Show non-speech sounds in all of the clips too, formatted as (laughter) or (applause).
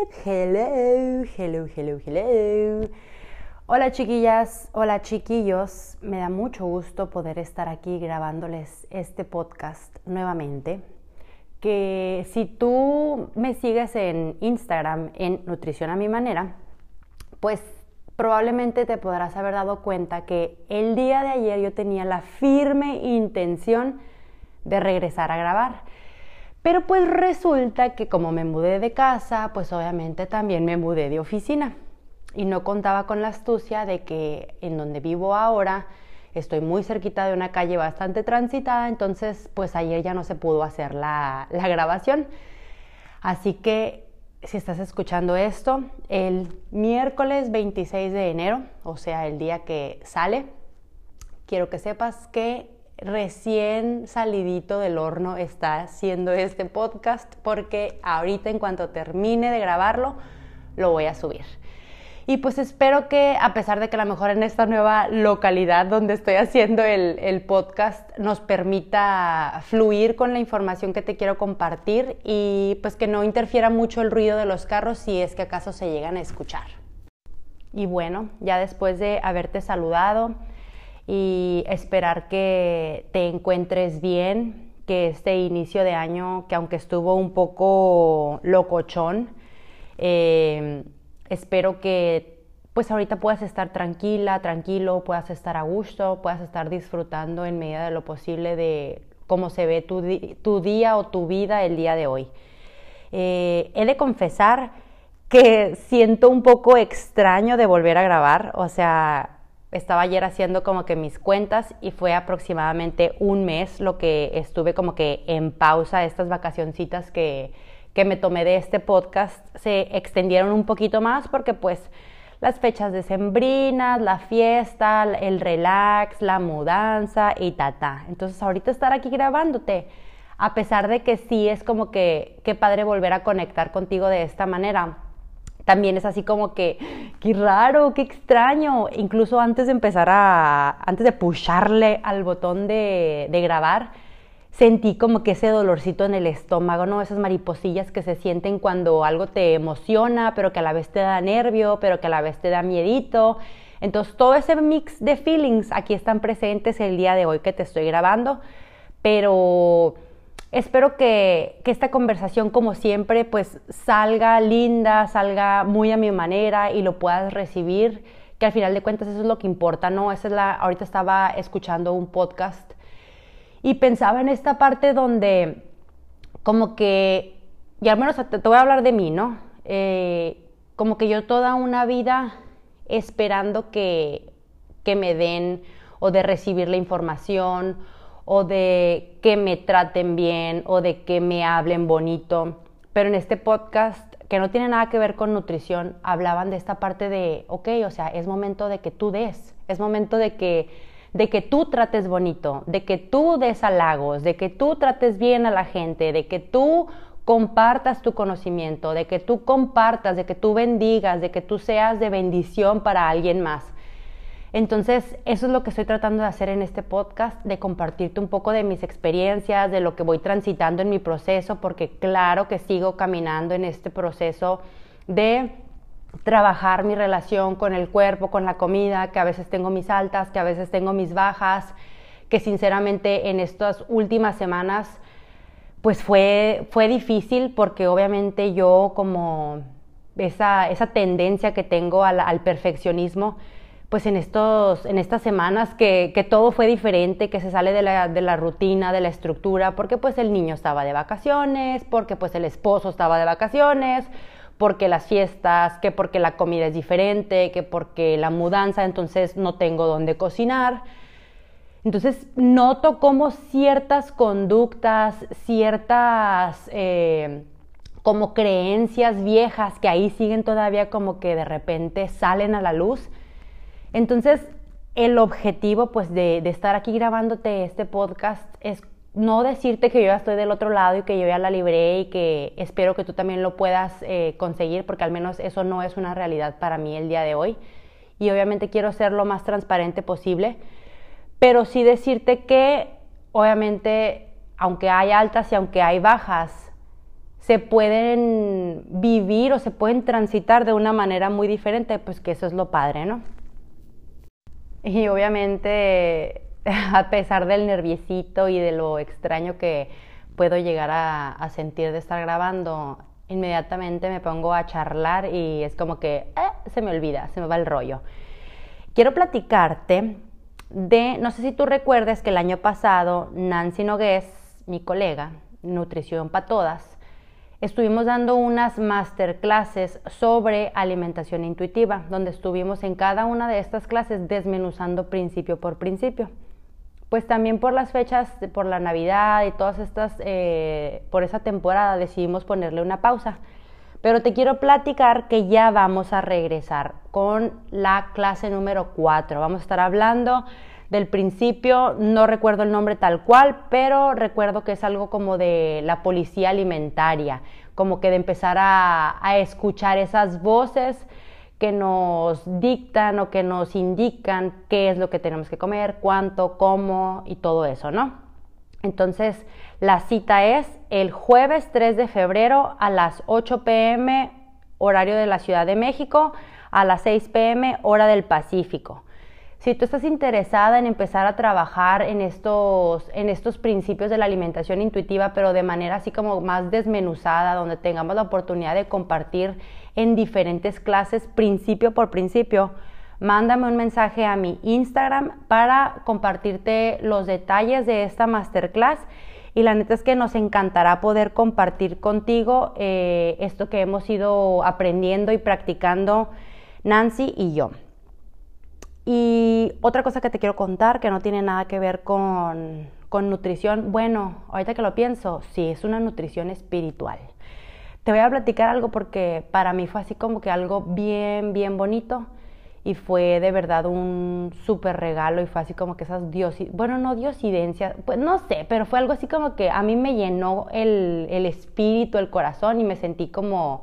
Hello, hello, hello, hello. Hola chiquillas, hola chiquillos. Me da mucho gusto poder estar aquí grabándoles este podcast nuevamente. Que si tú me sigues en Instagram en Nutrición a mi manera, pues probablemente te podrás haber dado cuenta que el día de ayer yo tenía la firme intención de regresar a grabar. Pero pues resulta que como me mudé de casa, pues obviamente también me mudé de oficina. Y no contaba con la astucia de que en donde vivo ahora estoy muy cerquita de una calle bastante transitada, entonces pues ayer ya no se pudo hacer la, la grabación. Así que si estás escuchando esto, el miércoles 26 de enero, o sea, el día que sale, quiero que sepas que recién salidito del horno está haciendo este podcast porque ahorita en cuanto termine de grabarlo lo voy a subir. Y pues espero que a pesar de que a lo mejor en esta nueva localidad donde estoy haciendo el, el, podcast nos permita fluir con la información que te quiero compartir y pues que no interfiera mucho el ruido de los carros si es que acaso se llegan a escuchar. Y bueno, ya después de haberte saludado, y esperar que te encuentres bien, que este inicio de año, que aunque estuvo un poco locochón, eh, espero que pues ahorita puedas estar tranquila, tranquilo, puedas estar a gusto, puedas estar disfrutando en medida de lo posible de cómo se ve tu, tu día o tu vida el día de hoy. Eh, he de confesar que siento un poco extraño de volver a grabar, o sea, estaba ayer haciendo como que mis cuentas y fue aproximadamente un mes lo que estuve como que en pausa, estas vacacioncitas que, que me tomé de este podcast. Se extendieron un poquito más porque pues las fechas decembrinas, la fiesta, el relax, la mudanza y ta, Entonces ahorita estar aquí grabándote, a pesar de que sí es como que qué padre volver a conectar contigo de esta manera también es así como que, qué raro, qué extraño. Incluso antes de empezar a, antes de pusharle al botón de, de grabar, sentí como que ese dolorcito en el estómago, ¿no? Esas mariposillas que se sienten cuando algo te emociona, pero que a la vez te da nervio, pero que a la vez te da miedito. Entonces, todo ese mix de feelings aquí están presentes el día de hoy que te estoy grabando, pero Espero que, esta conversación, como siempre, pues salga linda, salga muy a mi manera y lo puedas recibir, que al final de cuentas eso es lo que importa, ¿no? Esa es la, ahorita estaba escuchando un podcast y pensaba en esta parte donde como que, y al menos te, voy a hablar de mí, ¿no? Eh, como que yo toda una vida esperando que, que me den o de recibir la información o de que me traten bien o de que me hablen bonito. Pero en este podcast, que no tiene nada que ver con nutrición, hablaban de esta parte de, ok, o sea, es momento de que tú des, es momento de que, de que tú trates bonito, de que tú des halagos, de que tú trates bien a la gente, de que tú compartas tu conocimiento, de que tú compartas, de que tú bendigas, de que tú seas de bendición para alguien más. Entonces, eso es lo que estoy tratando de hacer en este podcast, de compartirte un poco de mis experiencias, de lo que voy transitando en mi proceso, porque claro que sigo caminando en este proceso de trabajar mi relación con el cuerpo, con la comida, que a veces tengo mis altas, que a veces tengo mis bajas, que sinceramente en estas últimas semanas pues fue, fue difícil porque obviamente yo como esa, esa tendencia que tengo al, al perfeccionismo, pues en, estos, en estas semanas que, todo fue diferente, que se sale de la, rutina, de la estructura, porque pues el niño estaba de vacaciones, porque pues el esposo estaba de vacaciones, porque las fiestas, que porque la comida es diferente, que porque la mudanza, entonces no tengo dónde cocinar. Entonces noto como ciertas conductas, ciertas... Eh, como creencias viejas que ahí siguen todavía como que de repente salen a la luz. Entonces, el objetivo pues de, estar aquí grabándote este podcast es no decirte que yo ya estoy del otro lado y que yo ya la libré y que espero que tú también lo puedas eh, conseguir, porque al menos eso no es una realidad para mí el día de hoy. Y obviamente quiero ser lo más transparente posible, pero sí decirte que obviamente, aunque hay altas y aunque hay bajas, se pueden vivir o se pueden transitar de una manera muy diferente, pues que eso es lo padre, ¿no? (laughs) Y obviamente, (laughs) a pesar del nerviosito y de lo extraño que puedo llegar a, sentir de estar grabando, inmediatamente me pongo a charlar y es como que eh, se me olvida, se me va el rollo. Quiero platicarte de, no sé si tú recuerdes que el año pasado Nancy Nogués, mi colega, Nutrición para Todas, estuvimos dando unas masterclasses sobre alimentación intuitiva, donde estuvimos en cada una de estas clases desmenuzando principio por principio. Pues también por las fechas, por la Navidad y todas estas, eh, por esa temporada decidimos ponerle una pausa. Pero te quiero platicar que ya vamos a regresar con la clase número 4. Vamos a estar hablando del principio, no recuerdo el nombre tal cual, pero recuerdo que es algo como de la policía alimentaria, como que de empezar a, escuchar esas voces que nos dictan o que nos indican qué es lo que tenemos que comer, cuánto, cómo y todo eso, ¿no? Entonces, la cita es el jueves 3 de febrero a las 8 pm, horario de la Ciudad de México, a las 6 pm, hora del Pacífico. Si tú estás interesada en empezar a trabajar en estos, en estos principios de la alimentación intuitiva, pero de manera así como más desmenuzada, donde tengamos la oportunidad de compartir en diferentes clases, principio por principio, mándame un mensaje a mi Instagram para compartirte los detalles de esta masterclass. Y la neta es que nos encantará poder compartir contigo eh, esto que hemos ido aprendiendo y practicando Nancy y yo. Y otra cosa que te quiero contar que no tiene nada que ver con, nutrición, bueno, ahorita que lo pienso, sí, es una nutrición espiritual. Te voy a platicar algo porque para mí fue así como que algo bien, bien bonito y fue de verdad un súper regalo y fue así como que esas diosi, bueno, no diosidencias, pues no sé, pero fue algo así como que a mí me llenó el, el espíritu, el corazón y me sentí como,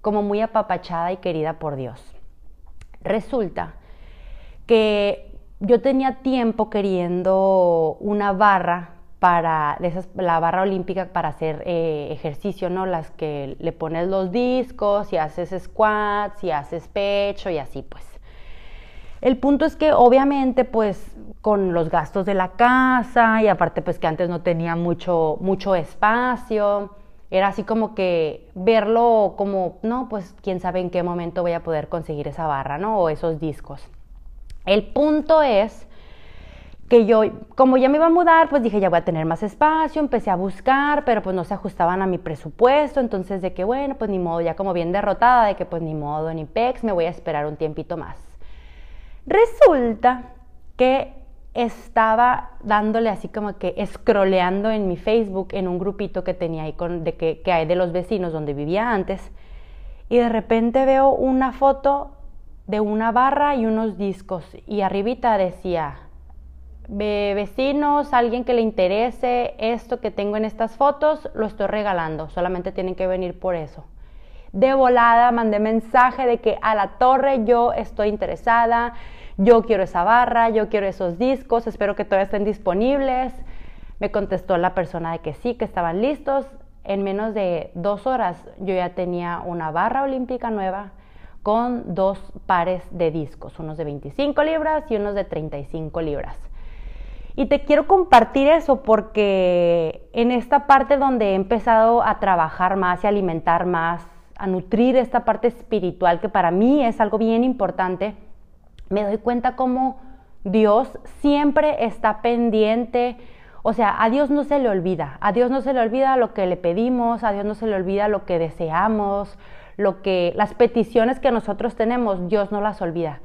como muy apapachada y querida por Dios. Resulta que yo tenía tiempo queriendo una barra para la barra olímpica para hacer eh, ejercicio, ¿no? Las que le pones los discos y haces squats y haces pecho y así pues. El punto es que obviamente pues con los gastos de la casa y aparte pues que antes no tenía mucho, mucho espacio, era así como que verlo como, no, pues quién sabe en qué momento voy a poder conseguir esa barra, ¿no? O esos discos. El punto es que yo, como ya me iba a mudar, pues dije, ya voy a tener más espacio, empecé a buscar, pero pues no se ajustaban a mi presupuesto, entonces de que bueno, pues ni modo, ya como bien derrotada, de que pues ni modo, ni pex, me voy a esperar un tiempito más. Resulta que estaba dándole así como que scrolleando en mi Facebook en un grupito que tenía ahí de que, que hay de los vecinos donde vivía antes y de repente veo una foto de una barra y unos discos y arribita decía, vecinos, alguien que le interese esto que tengo en estas fotos, lo estoy regalando, solamente tienen que venir por eso. De volada mandé mensaje de que a la torre yo estoy interesada, yo quiero esa barra, yo quiero esos discos, espero que todavía estén disponibles. Me contestó la persona de que sí, que estaban listos. En menos de dos horas yo ya tenía una barra olímpica nueva, con dos pares de discos, unos de 25 libras y unos de 35 libras. Y te quiero compartir eso porque en esta parte donde he empezado a trabajar más y alimentar más, a nutrir esta parte espiritual que para mí es algo bien importante, me doy cuenta cómo Dios siempre está pendiente. O sea, a Dios no se le olvida, a Dios no se le olvida lo que le pedimos, a Dios no se le olvida lo que deseamos, lo que, las peticiones que nosotros tenemos, Dios no las olvida.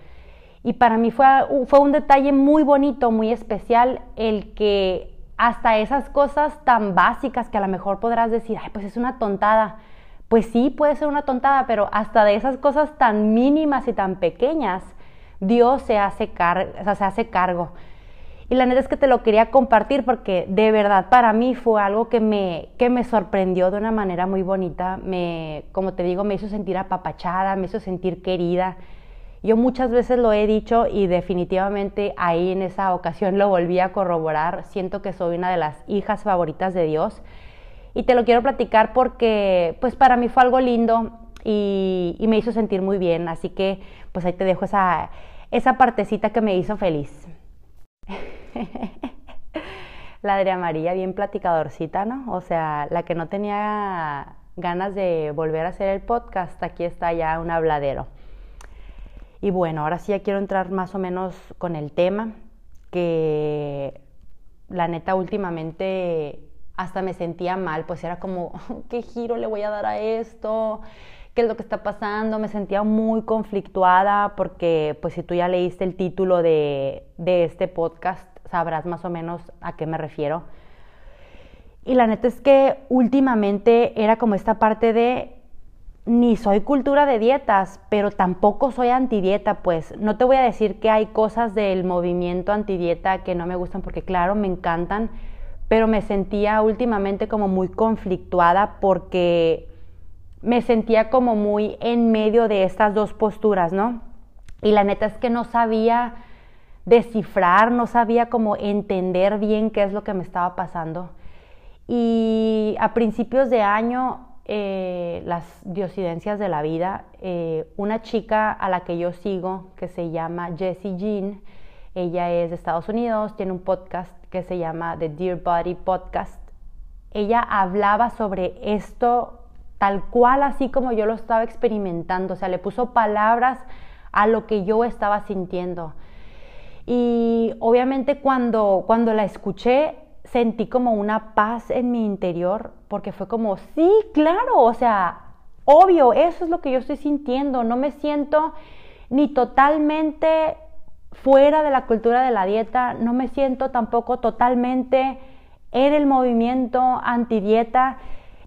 Y para mí fue, fue un detalle muy bonito, muy especial, el que hasta esas cosas tan básicas que a lo mejor podrás decir, ay, pues es una tontada. Pues sí, puede ser una tontada, pero hasta de esas cosas tan mínimas y tan pequeñas, Dios se hace, se hace cargo. Y la neta es que te lo quería compartir porque de verdad para mí fue algo que me, que me sorprendió de una manera muy bonita. Me, como te digo, me hizo sentir apapachada, me hizo sentir querida. Yo muchas veces lo he dicho y definitivamente ahí en esa ocasión lo volví a corroborar. Siento que soy una de las hijas favoritas de Dios. Y te lo quiero platicar porque pues para mí fue algo lindo y, me hizo sentir muy bien. Así que pues ahí te dejo esa, esa partecita que me hizo feliz. (laughs) la Adriana María bien platicadorcita, ¿no? O sea, la que no tenía ganas de volver a hacer el podcast, aquí está ya un habladero. Y bueno, ahora sí ya quiero entrar más o menos con el tema, que la neta últimamente hasta me sentía mal, pues era como, (laughs) ¿qué giro le voy a dar a esto? qué es lo que está pasando, me sentía muy conflictuada porque pues si tú ya leíste el título de, de este podcast, sabrás más o menos a qué me refiero. Y la neta es que últimamente era como esta parte de ni soy cultura de dietas, pero tampoco soy antidieta, pues no te voy a decir que hay cosas del movimiento antidieta que no me gustan porque claro, me encantan, pero me sentía últimamente como muy conflictuada porque me sentía como muy en medio de estas dos posturas, ¿no? Y la neta es que no sabía descifrar, no sabía cómo entender bien qué es lo que me estaba pasando. Y a principios de año, eh, las diosidencias de la vida, eh, una chica a la que yo sigo, que se llama Jessie Jean, ella es de Estados Unidos, tiene un podcast que se llama The Dear Body Podcast. Ella hablaba sobre esto tal cual así como yo lo estaba experimentando, o sea, le puso palabras a lo que yo estaba sintiendo. Y obviamente cuando, cuando la escuché sentí como una paz en mi interior, porque fue como, sí, claro, o sea, obvio, eso es lo que yo estoy sintiendo, no me siento ni totalmente fuera de la cultura de la dieta, no me siento tampoco totalmente en el movimiento antidieta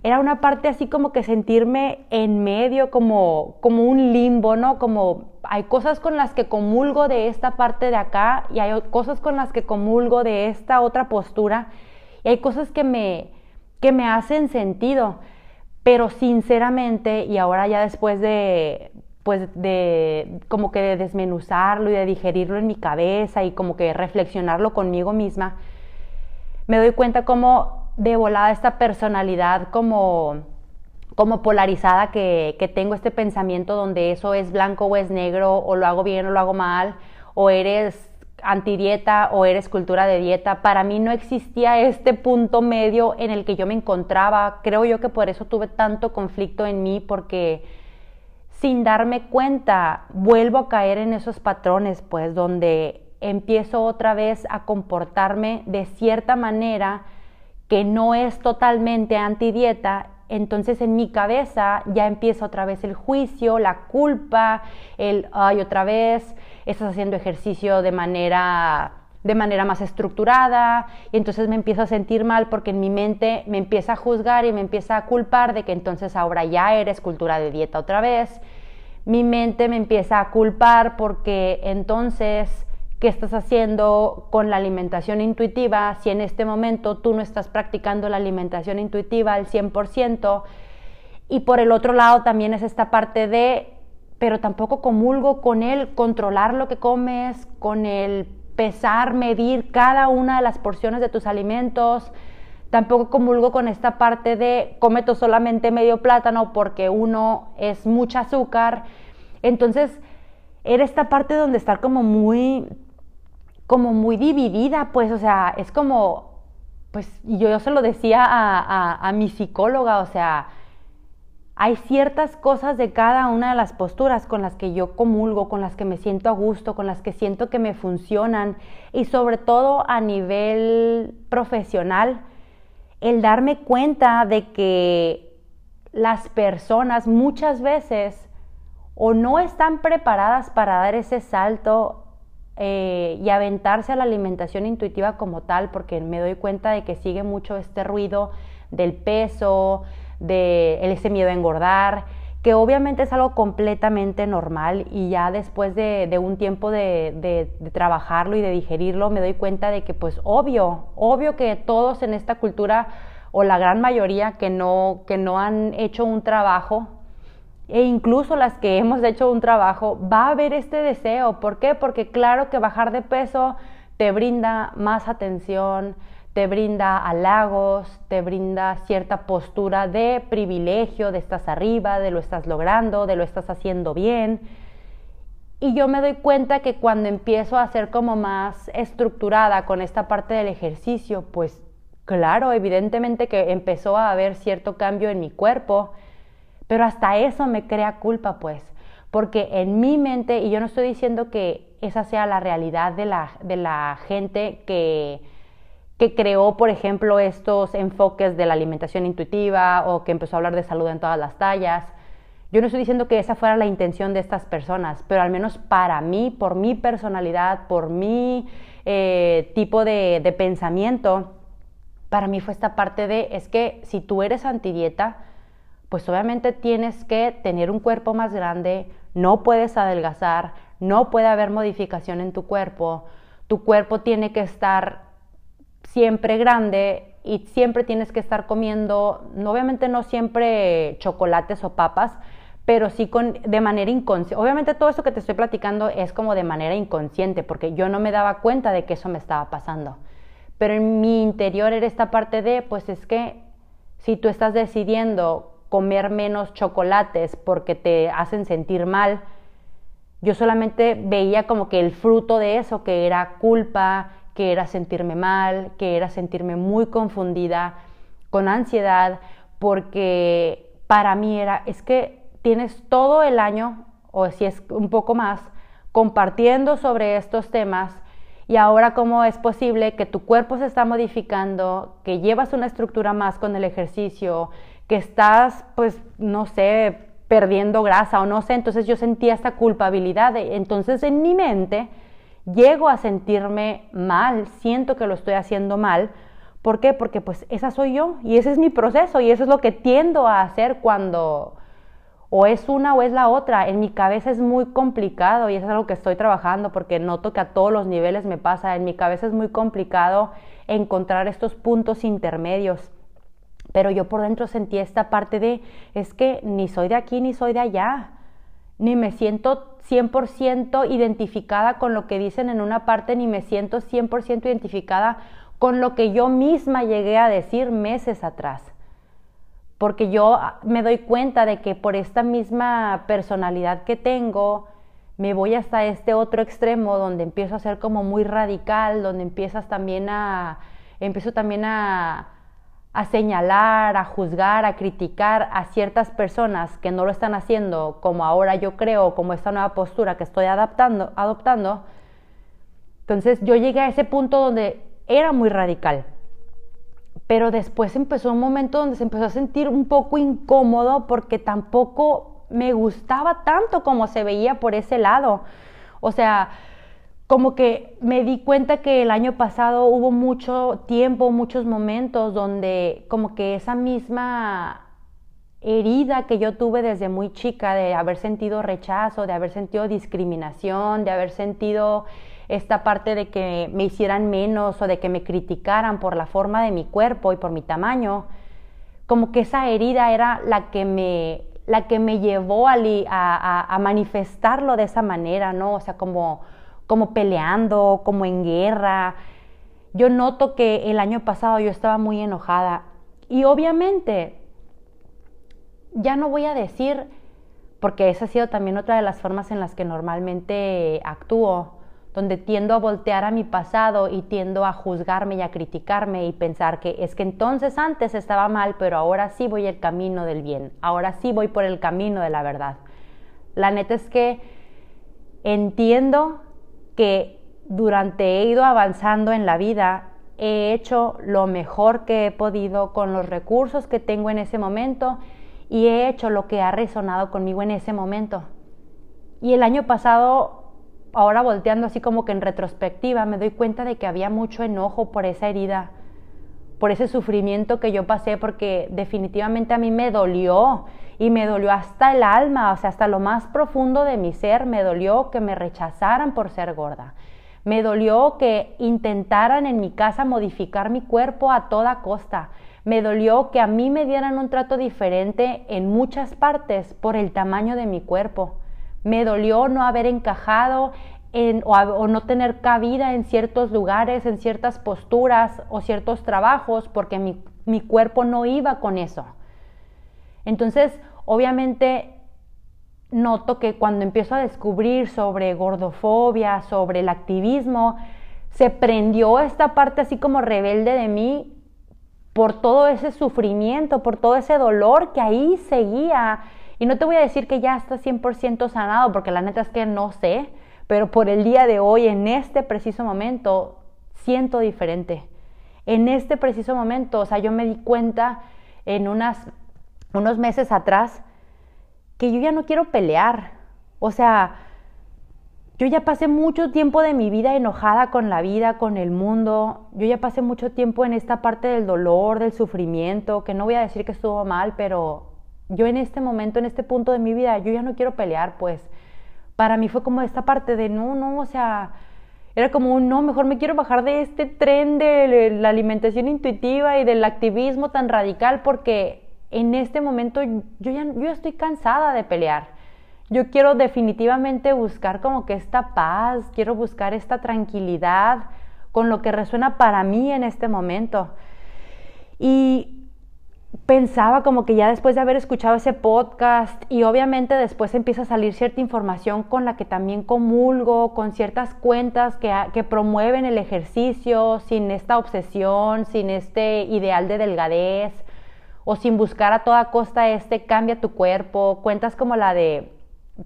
era una parte así como que sentirme en medio, como, como un limbo, ¿no? Como hay cosas con las que comulgo de esta parte de acá y hay cosas con las que comulgo de esta otra postura y hay cosas que me, que me hacen sentido, pero sinceramente y ahora ya después de pues de como que de desmenuzarlo y de digerirlo en mi cabeza y como que reflexionarlo conmigo misma, me doy cuenta como de volada esta personalidad como, como polarizada que, que tengo este pensamiento donde eso es blanco o es negro, o lo hago bien o lo hago mal, o eres antidieta o eres cultura de dieta. Para mí no existía este punto medio en el que yo me encontraba. Creo yo que por eso tuve tanto conflicto en mí porque sin darme cuenta vuelvo a caer en esos patrones, pues donde empiezo otra vez a comportarme de cierta manera que no es totalmente antidieta, entonces en mi cabeza ya empieza otra vez el juicio, la culpa, el, ay, otra vez, estás haciendo ejercicio de manera de manera más estructurada y entonces me empiezo a sentir mal porque en mi mente me empieza a juzgar y me empieza a culpar de que entonces ahora ya eres cultura de dieta otra vez. Mi mente me empieza a culpar porque entonces qué estás haciendo con la alimentación intuitiva, si en este momento tú no estás practicando la alimentación intuitiva al 100%. Y por el otro lado también es esta parte de, pero tampoco comulgo con el controlar lo que comes, con el pesar, medir cada una de las porciones de tus alimentos. Tampoco comulgo con esta parte de cometo solamente medio plátano porque uno es mucha azúcar. Entonces, era esta parte donde estar como muy como muy dividida, pues, o sea, es como, pues, yo, se lo decía a, mi psicóloga, o sea, hay ciertas cosas de cada una de las posturas con las que yo comulgo, con las que me siento a gusto, con las que siento que me funcionan y sobre todo a nivel profesional, el darme cuenta de que las personas muchas veces o no están preparadas para dar ese salto eh, y aventarse a la alimentación intuitiva como tal, porque me doy cuenta de que sigue mucho este ruido del peso, de ese miedo a engordar, que obviamente es algo completamente normal y ya después de, un tiempo de, trabajarlo y de digerirlo me doy cuenta de que pues obvio, obvio que todos en esta cultura o la gran mayoría que no, que no han hecho un trabajo e incluso las que hemos hecho un trabajo, va a haber este deseo. ¿Por qué? Porque claro que bajar de peso te brinda más atención, te brinda halagos, te brinda cierta postura de privilegio, de estás arriba, de lo estás logrando, de lo estás haciendo bien. Y yo me doy cuenta que cuando empiezo a ser como más estructurada con esta parte del ejercicio, pues claro, evidentemente que empezó a haber cierto cambio en mi cuerpo, pero hasta eso me crea culpa, pues, porque en mi mente, y yo no estoy diciendo que esa sea la realidad de la, de la gente que que creó, por ejemplo, estos enfoques de la alimentación intuitiva o que empezó a hablar de salud en todas las tallas. Yo no estoy diciendo que esa fuera la intención de estas personas, pero al menos para mí, por mi personalidad, por mi eh, tipo de, de pensamiento, para mí fue esta parte de, es que si tú eres antidieta, pues obviamente tienes que tener un cuerpo más grande, no puedes adelgazar, no puede haber modificación en tu cuerpo, tu cuerpo tiene que estar siempre grande y siempre tienes que estar comiendo, obviamente no siempre chocolates o papas, pero sí con, de manera inconsciente. Obviamente todo eso que te estoy platicando es como de manera inconsciente, porque yo no me daba cuenta de que eso me estaba pasando. Pero en mi interior era esta parte de, pues es que si tú estás decidiendo comer menos chocolates porque te hacen sentir mal, yo solamente veía como que el fruto de eso, que era culpa, que era sentirme mal, que era sentirme muy confundida, con ansiedad, porque para mí era, es que tienes todo el año, o si es un poco más, compartiendo sobre estos temas y ahora cómo es posible que tu cuerpo se está modificando, que llevas una estructura más con el ejercicio, que estás, pues, no sé, perdiendo grasa o no sé, entonces yo sentía esta culpabilidad, entonces en mi mente llego a sentirme mal, siento que lo estoy haciendo mal. ¿Por qué? Porque pues esa soy yo y ese es mi proceso y eso es lo que tiendo a hacer cuando o es una o es la otra. En mi cabeza es muy complicado y eso es algo que estoy trabajando porque noto que a todos los niveles me pasa. En mi cabeza es muy complicado encontrar estos puntos intermedios. Pero yo por dentro sentí esta parte de, es que ni soy de aquí ni soy de allá ni me siento 100% identificada con lo que dicen en una parte, ni me siento 100% identificada con lo que yo misma llegué a decir meses atrás. Porque yo ah, me doy cuenta de que por esta misma personalidad que tengo, me voy hasta este otro extremo donde empiezo a ser como muy radical, donde empiezas también a, empiezo también a, a señalar, a juzgar, a criticar a ciertas personas que no lo están haciendo como ahora yo creo, como esta nueva postura que estoy adaptando, adoptando. Entonces yo llegué a ese punto donde era muy radical. Pero después empezó un momento donde se empezó a sentir un poco incómodo porque tampoco me gustaba tanto como se veía por ese lado. O sea, como que me di cuenta que el año pasado hubo mucho tiempo, muchos momentos donde como que esa misma herida que yo tuve desde muy chica de haber sentido rechazo, de haber sentido discriminación, de haber sentido esta parte de que me hicieran menos o de que me criticaran por la forma de mi cuerpo y por mi tamaño, como que esa herida era la que me, la que me llevó a, a, a manifestarlo de esa manera, ¿no? O sea, como como peleando, como en guerra. Yo noto que el año pasado yo estaba muy enojada y obviamente ya no voy a decir, porque esa ha sido también otra de las formas en las que normalmente actúo, donde tiendo a voltear a mi pasado y tiendo a juzgarme y a criticarme y pensar que es que entonces antes estaba mal, pero ahora sí voy el camino del bien, ahora sí voy por el camino de la verdad. La neta es que entiendo que durante he ido avanzando en la vida, he hecho lo mejor que he podido con los recursos que tengo en ese momento y he hecho lo que ha resonado conmigo en ese momento. Y el año pasado ahora volteando así como que en retrospectiva, me doy cuenta de que había mucho enojo por esa herida, por ese sufrimiento que yo pasé, porque definitivamente a mí me dolió y me dolió hasta el alma, o sea, hasta lo más profundo de mi ser, me dolió que me rechazaran por ser gorda. Me dolió que intentaran en mi casa modificar mi cuerpo a toda costa. Me dolió que a mí me dieran un trato diferente en muchas partes por el tamaño de mi cuerpo. Me dolió no haber encajado en, o, no tener cabida en ciertos lugares, en ciertas posturas o ciertos trabajos porque mi, mi cuerpo no iba con eso. Entonces, obviamente noto que cuando empiezo a descubrir sobre gordofobia, sobre el activismo, se prendió esta parte así como rebelde de mí por todo ese sufrimiento, por todo ese dolor que ahí seguía. Y no te voy a decir que ya está 100% sanado, porque la neta es que no sé, pero por el día de hoy, en este preciso momento, siento diferente. En este preciso momento, o sea, yo me di cuenta en unas, unos meses atrás, que yo ya no quiero pelear. O sea, yo ya pasé mucho tiempo de mi vida enojada con la vida, con el mundo. Yo ya pasé mucho tiempo en esta parte del dolor, del sufrimiento, que no voy a decir que estuvo mal, pero yo en este momento, en este punto de mi vida, yo ya no quiero pelear, pues. Para mí fue como esta parte de no, no, o sea, era como un no, mejor me quiero bajar de este tren de la alimentación intuitiva y del activismo tan radical porque en este momento yo ya, yo estoy cansada de pelear. Yo quiero definitivamente buscar como que esta paz, quiero buscar esta tranquilidad con lo que resuena para mí en este momento. Y pensaba como que ya después de haber escuchado ese podcast y obviamente después empieza a salir cierta información con la que también comulgo, con ciertas cuentas que, promueven el ejercicio sin esta obsesión, sin este ideal de delgadez, o sin buscar a toda costa este cambia tu cuerpo, cuentas como la de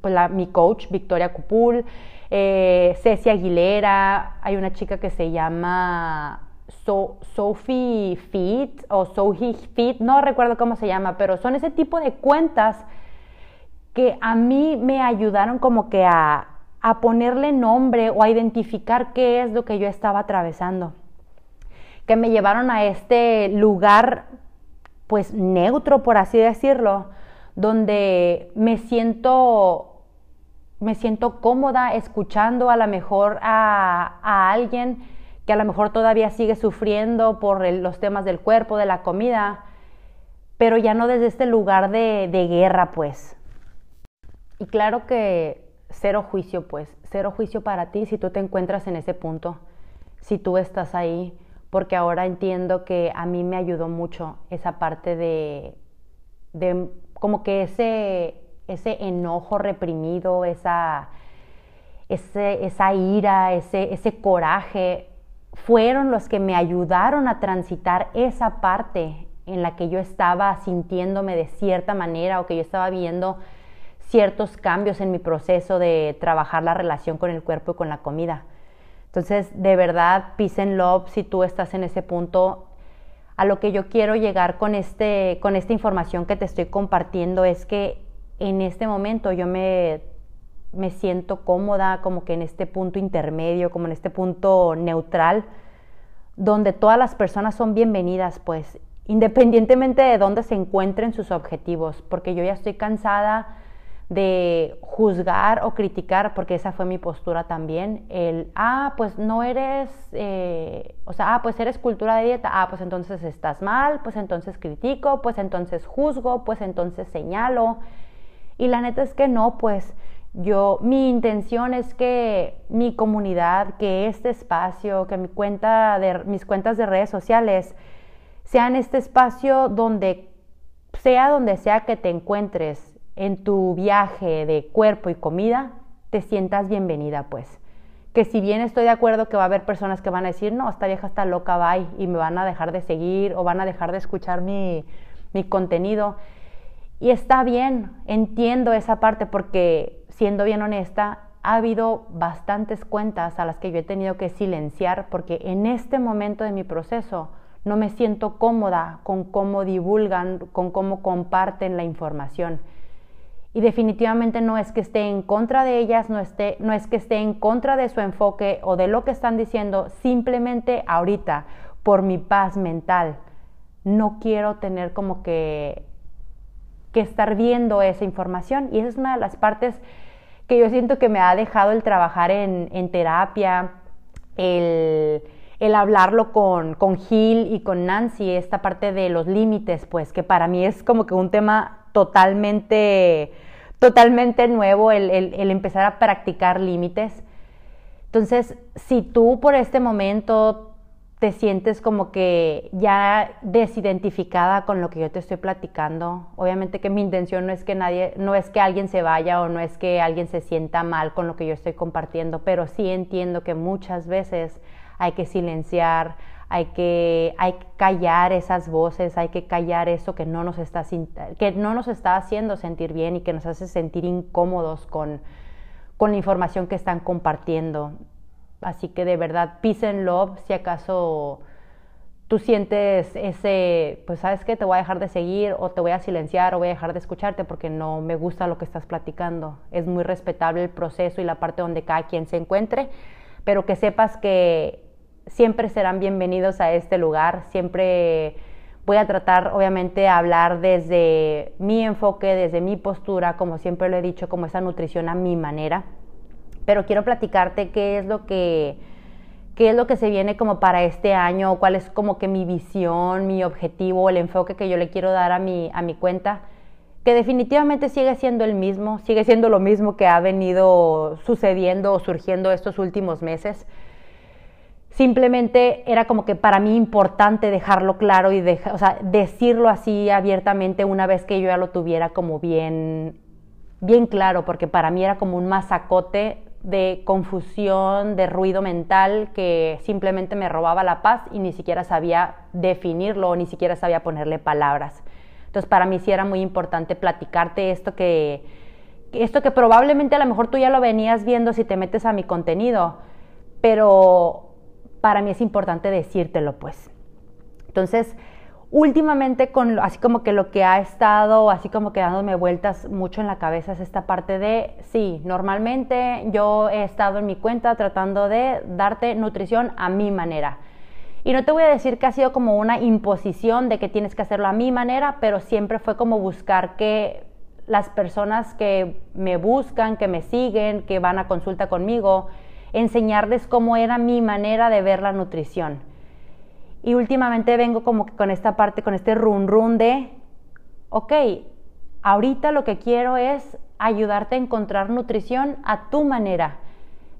pues, la, mi coach Victoria Cupul, eh, Ceci Aguilera, hay una chica que se llama Sophie Fit o Sophie Fit, no recuerdo cómo se llama, pero son ese tipo de cuentas que a mí me ayudaron como que a, a ponerle nombre o a identificar qué es lo que yo estaba atravesando, que me llevaron a este lugar pues neutro, por así decirlo, donde me siento me siento cómoda escuchando a lo mejor a, alguien que a lo mejor todavía sigue sufriendo por los temas del cuerpo, de la comida, pero ya no desde este lugar de, de guerra, pues. Y claro que cero juicio, pues, cero juicio para ti si tú te encuentras en ese punto, si tú estás ahí, porque ahora entiendo que a mí me ayudó mucho esa parte de, de como que ese, ese enojo reprimido, esa, ese, esa ira, ese, ese coraje, fueron los que me ayudaron a transitar esa parte en la que yo estaba sintiéndome de cierta manera o que yo estaba viendo ciertos cambios en mi proceso de trabajar la relación con el cuerpo y con la comida. Entonces, de verdad, peace and love, si tú estás en ese punto, a lo que yo quiero llegar con, este, con esta información que te estoy compartiendo es que en este momento yo me, me siento cómoda, como que en este punto intermedio, como en este punto neutral, donde todas las personas son bienvenidas, pues, independientemente de dónde se encuentren sus objetivos, porque yo ya estoy cansada de juzgar o criticar, porque esa fue mi postura también, el, ah, pues no eres, eh, o sea, ah, pues eres cultura de dieta, ah, pues entonces estás mal, pues entonces critico, pues entonces juzgo, pues entonces señalo. Y la neta es que no, pues yo, mi intención es que mi comunidad, que este espacio, que mi cuenta de, mis cuentas de redes sociales sean este espacio donde sea donde sea que te encuentres, en tu viaje de cuerpo y comida, te sientas bienvenida, pues. Que si bien estoy de acuerdo que va a haber personas que van a decir, no, esta vieja está loca, bye, y me van a dejar de seguir o van a dejar de escuchar mi, mi contenido. Y está bien, entiendo esa parte porque, siendo bien honesta, ha habido bastantes cuentas a las que yo he tenido que silenciar porque en este momento de mi proceso no me siento cómoda con cómo divulgan, con cómo comparten la información. Y definitivamente no es que esté en contra de ellas, no, esté, no es que esté en contra de su enfoque o de lo que están diciendo, simplemente ahorita, por mi paz mental, no quiero tener como que, que estar viendo esa información. Y esa es una de las partes que yo siento que me ha dejado el trabajar en, terapia, el, el hablarlo con, con Gil y con Nancy, esta parte de los límites, pues que para mí es como que un tema totalmente totalmente nuevo el, el, empezar a practicar límites. Entonces, si tú por este momento te sientes como que ya desidentificada con lo que yo te estoy platicando, obviamente que mi intención no es que nadie, no es que alguien se vaya o no es que alguien se sienta mal con lo que yo estoy compartiendo, pero sí entiendo que muchas veces hay que silenciar, hay que, hay que callar esas voces, hay que callar eso que no, nos está, que no nos está haciendo sentir bien y que nos hace sentir incómodos con, con la información que están compartiendo. Así que de verdad, peace and love, si acaso tú sientes ese, pues sabes que te voy a dejar de seguir o te voy a silenciar o voy a dejar de escucharte porque no me gusta lo que estás platicando. Es muy respetable el proceso y la parte donde cada quien se encuentre, pero que sepas que siempre serán bienvenidos a este lugar, siempre voy a tratar obviamente de hablar desde mi enfoque, desde mi postura, como siempre lo he dicho, como esa nutrición a mi manera, pero quiero platicarte qué es lo que qué es lo que se viene como para este año, cuál es como que mi visión, mi objetivo, el enfoque que yo le quiero dar a mi, a mi cuenta, que definitivamente sigue siendo el mismo, sigue siendo lo mismo que ha venido sucediendo o surgiendo estos últimos meses. Simplemente era como que para mí importante dejarlo claro y decirlo así abiertamente una vez que yo ya lo tuviera como bien, bien claro, porque para mí era como un masacote de confusión, de ruido mental que simplemente me robaba la paz y ni siquiera sabía definirlo ni siquiera sabía ponerle palabras. Entonces para mí sí era muy importante platicarte esto que, esto que probablemente a lo mejor tú ya lo venías viendo si te metes a mi contenido, pero para mí es importante decírtelo, pues. Entonces, últimamente, con, así como que lo que ha estado, así como que dándome vueltas mucho en la cabeza es esta parte de, sí, normalmente yo he estado en mi cuenta tratando de darte nutrición a mi manera. Y no te voy a decir que ha sido como una imposición de que tienes que hacerlo a mi manera, pero siempre fue como buscar que las personas que me buscan, que me siguen, que van a consulta conmigo, enseñarles cómo era mi manera de ver la nutrición. Y últimamente vengo como que con esta parte, con este run run de, ok, ahorita lo que quiero es ayudarte a encontrar nutrición a tu manera,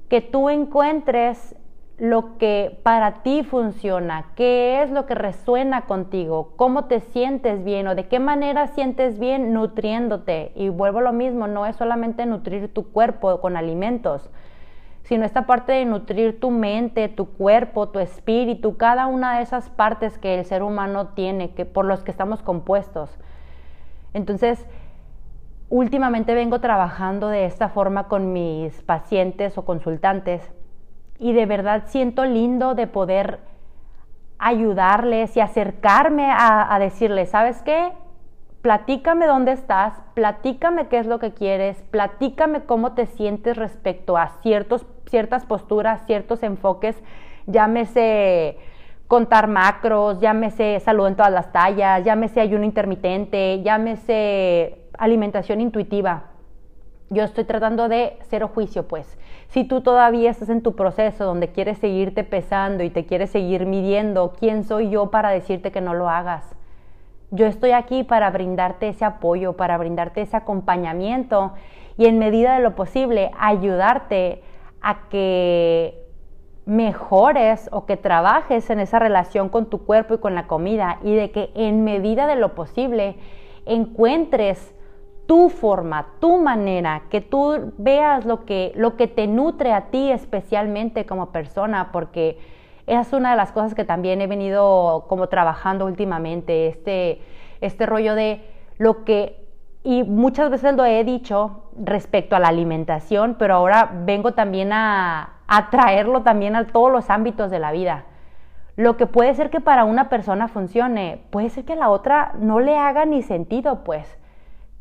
que tú encuentres lo que para ti funciona, qué es lo que resuena contigo, cómo te sientes bien o de qué manera sientes bien nutriéndote. Y vuelvo a lo mismo, no es solamente nutrir tu cuerpo con alimentos, sino esta parte de nutrir tu mente, tu cuerpo, tu espíritu, cada una de esas partes que el ser humano tiene, que por los que estamos compuestos. Entonces, últimamente vengo trabajando de esta forma con mis pacientes o consultantes y de verdad siento lindo de poder ayudarles y acercarme a, a decirles, ¿sabes qué? Platícame dónde estás, platícame qué es lo que quieres, platícame cómo te sientes respecto a ciertos, ciertas posturas, ciertos enfoques, llámese contar macros, llámese salud en todas las tallas, llámese ayuno intermitente, llámese alimentación intuitiva. Yo estoy tratando de cero juicio, pues. Si tú todavía estás en tu proceso donde quieres seguirte pesando y te quieres seguir midiendo, ¿quién soy yo para decirte que no lo hagas? Yo estoy aquí para brindarte ese apoyo, para brindarte ese acompañamiento y en medida de lo posible ayudarte a que mejores o que trabajes en esa relación con tu cuerpo y con la comida y de que en medida de lo posible encuentres tu forma, tu manera, que tú veas lo que, lo que te nutre a ti especialmente como persona, porque es una de las cosas que también he venido como trabajando últimamente, este, este rollo de lo que, y muchas veces lo he dicho respecto a la alimentación, pero ahora vengo también a, a traerlo también a todos los ámbitos de la vida. Lo que puede ser que para una persona funcione, puede ser que a la otra no le haga ni sentido, pues.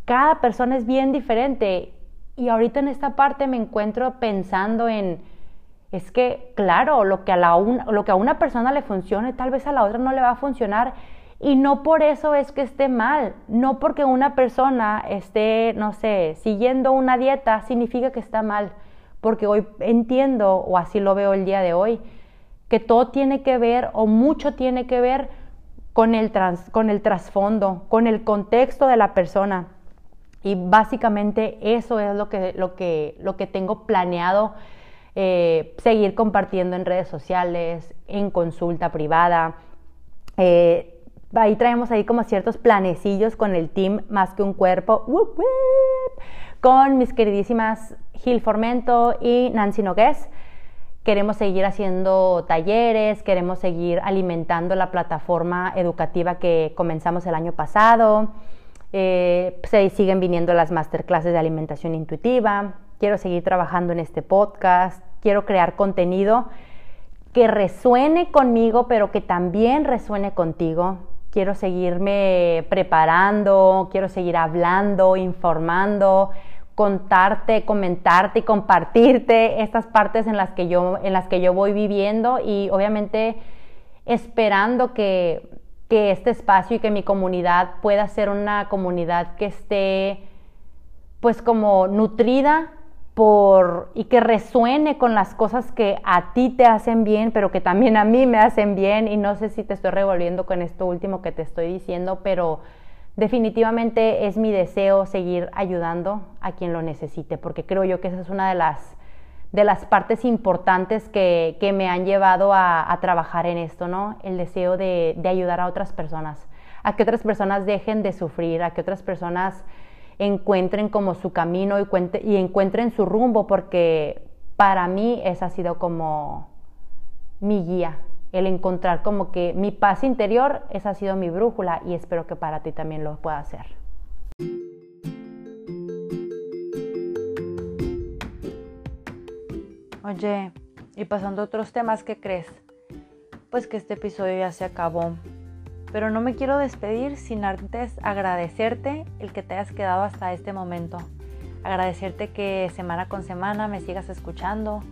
cada persona es bien diferente. Y ahorita en esta parte me encuentro pensando en, es que, claro, lo que a, la lo que a una persona le funcione, tal vez a la otra no le va a funcionar. Y no por eso es que esté mal, no porque una persona esté, no sé, siguiendo una dieta, significa que está mal, porque hoy entiendo, o así lo veo el día de hoy, que todo tiene que ver, o mucho tiene que ver con el, con el trasfondo, con el contexto de la persona. Y básicamente eso es lo que, lo que, lo que tengo planeado eh, seguir compartiendo en redes sociales, en consulta privada. Eh, ahí traemos ahí como ciertos planecillos con el team Más que un cuerpo, con mis queridísimas Gil Formento y Nancy Nogués. Queremos seguir haciendo talleres, queremos seguir alimentando la plataforma educativa que comenzamos el año pasado. Eh, se siguen viniendo las masterclasses de alimentación intuitiva. Quiero seguir trabajando en este podcast. Quiero crear contenido que resuene conmigo, pero que también resuene contigo quiero seguirme preparando, quiero seguir hablando, informando, contarte, comentarte y compartirte estas partes en las que yo, en las que yo voy viviendo y obviamente esperando que, que este espacio y que mi comunidad pueda ser una comunidad que esté pues como nutrida y que resuene con las cosas que a ti te hacen bien, pero que también a mí me hacen bien. Y no sé si te estoy revolviendo con esto último que te estoy diciendo, pero definitivamente es mi deseo seguir ayudando a quien lo necesite, porque creo yo que esa es una de las, de las partes importantes que, que me han llevado a, a, trabajar en esto, ¿no? El deseo de, de ayudar a otras personas, a que otras personas dejen de sufrir, a que otras personas encuentren como su camino y, y encuentren su rumbo, porque para mí esa ha sido como mi guía, el encontrar como que mi paz interior, esa ha sido mi brújula y espero que para ti también lo pueda hacer. Oye, y pasando a otros temas, ¿qué crees? Pues que este episodio ya se acabó pero no me quiero despedir sin antes agradecerte el que te hayas quedado hasta este momento. Agradecerte que semana con semana me sigas escuchando.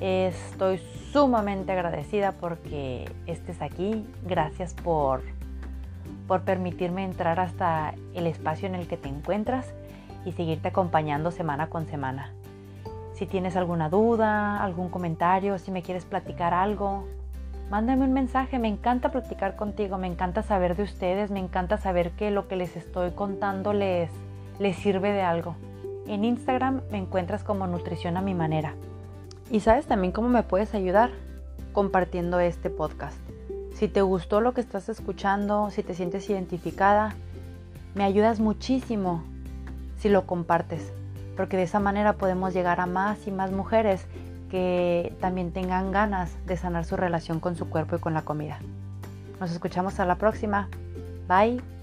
Estoy sumamente agradecida porque estés aquí. Gracias por, por permitirme entrar hasta el espacio en el que te encuentras y seguirte acompañando semana con semana. Si tienes alguna duda, algún comentario, si me quieres platicar algo, mándame un mensaje, me encanta platicar contigo, me encanta saber de ustedes, me encanta saber que lo que les estoy contando les, les sirve de algo. En Instagram me encuentras como Nutrición a mi manera. Y sabes también cómo me puedes ayudar compartiendo este podcast. Si te gustó lo que estás escuchando, si te sientes identificada, me ayudas muchísimo si lo compartes, porque de esa manera podemos llegar a más y más mujeres que también tengan ganas de sanar su relación con su cuerpo y con la comida. Nos escuchamos a la próxima. Bye.